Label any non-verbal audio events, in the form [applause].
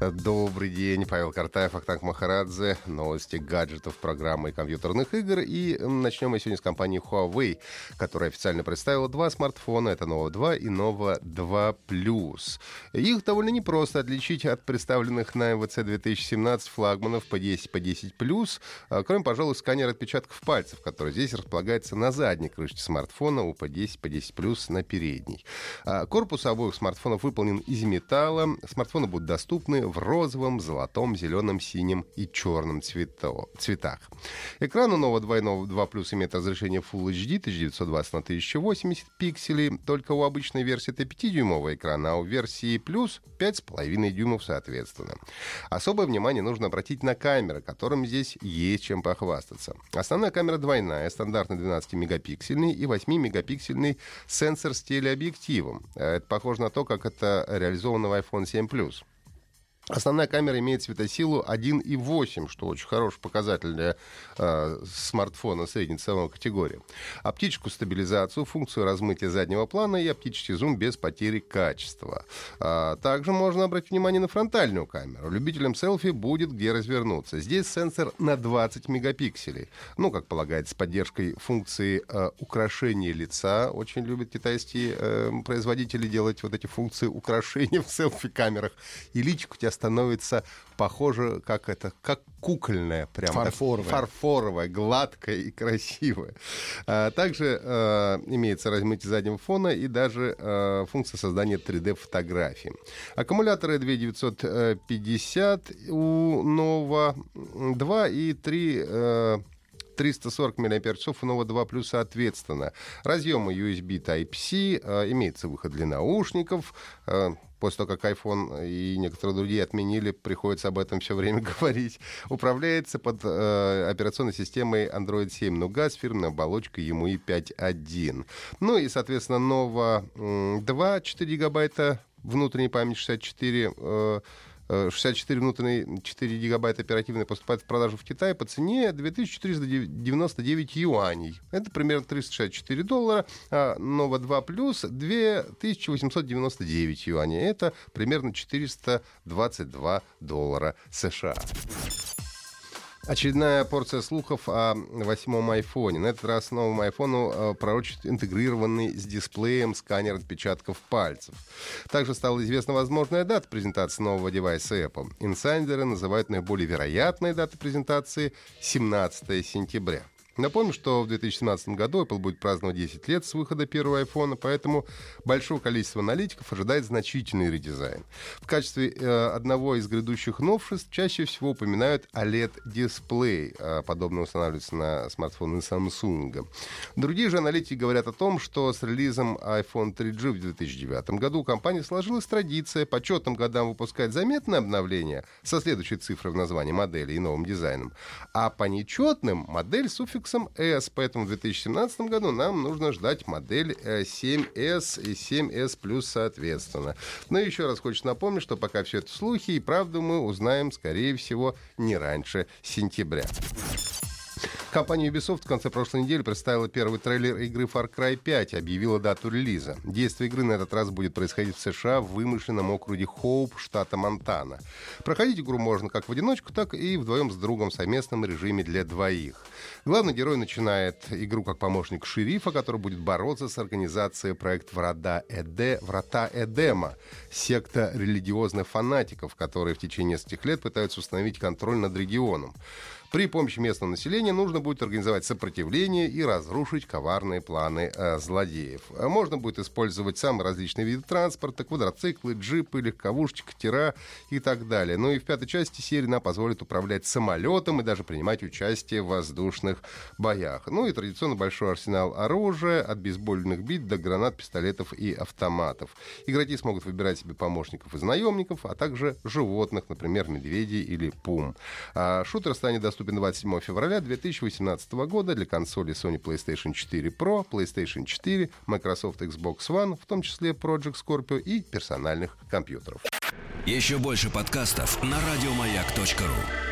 Добрый день, Павел Картаев, Ахтанг Махарадзе, новости гаджетов, программы и компьютерных игр. И начнем мы сегодня с компании Huawei, которая официально представила два смартфона. Это Nova 2 и Nova 2 Plus. Их довольно непросто отличить от представленных на МВЦ 2017 флагманов по 10 по 10 Plus, кроме, пожалуй, сканера отпечатков пальцев, который здесь располагается на задней крышке смартфона у по 10 по 10 Plus на передней. А корпус обоих смартфонов выполнен из металла. Смартфоны будут доступны в розовом, золотом, зеленом, синем и черном цветах. Экран у Nova 2 и Nova 2 Plus имеет разрешение Full HD 1920 на 1080 пикселей. Только у обычной версии это 5-дюймовый экран, а у версии Plus 5,5 дюймов соответственно. Особое внимание нужно обратить на камеры, которым здесь есть чем похвастаться. Основная камера двойная, стандартный 12-мегапиксельный и 8-мегапиксельный сенсор с телеобъективом. Это похоже на то, как это реализовано в iPhone 7 Plus. Основная камера имеет светосилу 1,8, что очень хороший показатель для э, смартфона средней ценовой категории. Оптическую стабилизацию, функцию размытия заднего плана и оптический зум без потери качества. А, также можно обратить внимание на фронтальную камеру. Любителям селфи будет где развернуться. Здесь сенсор на 20 мегапикселей. Ну, как полагается, с поддержкой функции э, украшения лица. Очень любят китайские э, производители делать вот эти функции украшения в селфи-камерах. И личико у тебя становится похоже, как это, как кукольная, прям фарфоровая, фарфоровая гладкая и красивая. А, также а, имеется размытие заднего фона и даже а, функция создания 3D-фотографий. Аккумуляторы 2950 у Nova 2 и 3 340 мАч у Nova 2 Plus соответственно. Разъемы USB Type-C, имеется выход для наушников, после того, как iPhone и некоторые другие отменили, приходится об этом все время [laughs] говорить, управляется под э, операционной системой Android 7 Nougat с фирменной оболочкой и 5.1. Ну и, соответственно, Nova 2, 4 гигабайта внутренней памяти 64 э, 64 внутренние 4 гигабайта оперативной поступает в продажу в Китае по цене 2499 юаней. Это примерно 364 доллара. А Nova 2 Plus 2899 юаней. Это примерно 422 доллара США. Очередная порция слухов о восьмом айфоне. На этот раз новому айфону э, пророчит интегрированный с дисплеем сканер отпечатков пальцев. Также стала известна возможная дата презентации нового девайса Apple. Инсайдеры называют наиболее вероятной датой презентации 17 сентября. Напомню, что в 2017 году Apple будет праздновать 10 лет с выхода первого iPhone, поэтому большое количество аналитиков ожидает значительный редизайн. В качестве э, одного из грядущих новшеств чаще всего упоминают OLED-дисплей. Э, подобно устанавливается на смартфоны Samsung. Другие же аналитики говорят о том, что с релизом iPhone 3G в 2009 году у компании сложилась традиция по четным годам выпускать заметное обновление со следующей цифрой в названии модели и новым дизайном, а по нечетным модель суффикс суффиксом S, поэтому в 2017 году нам нужно ждать модель 7S и 7S Plus соответственно. Но еще раз хочу напомнить, что пока все это слухи, и правду мы узнаем, скорее всего, не раньше сентября. Компания Ubisoft в конце прошлой недели представила первый трейлер игры Far Cry 5 объявила дату релиза. Действие игры на этот раз будет происходить в США в вымышленном округе Хоуп, штата Монтана. Проходить игру можно как в одиночку, так и вдвоем с другом в совместном режиме для двоих. Главный герой начинает игру как помощник шерифа, который будет бороться с организацией проект Врата, Эде, Врата Эдема, секта религиозных фанатиков, которые в течение нескольких лет пытаются установить контроль над регионом. При помощи местного населения нужно будет организовать сопротивление и разрушить коварные планы э, злодеев. Можно будет использовать самые различные виды транспорта, квадроциклы, джипы, легковушки, катера и так далее. Ну и в пятой части серии нам позволит управлять самолетом и даже принимать участие в воздушных боях. Ну и традиционно большой арсенал оружия, от бейсбольных бит до гранат, пистолетов и автоматов. Игроки смогут выбирать себе помощников из наемников, а также животных, например, медведей или пум. А шутер станет доступен 27 февраля 2018 года для консолей Sony PlayStation 4 Pro, PlayStation 4, Microsoft Xbox One, в том числе Project Scorpio и персональных компьютеров. Еще больше подкастов на радиомаяк.ру.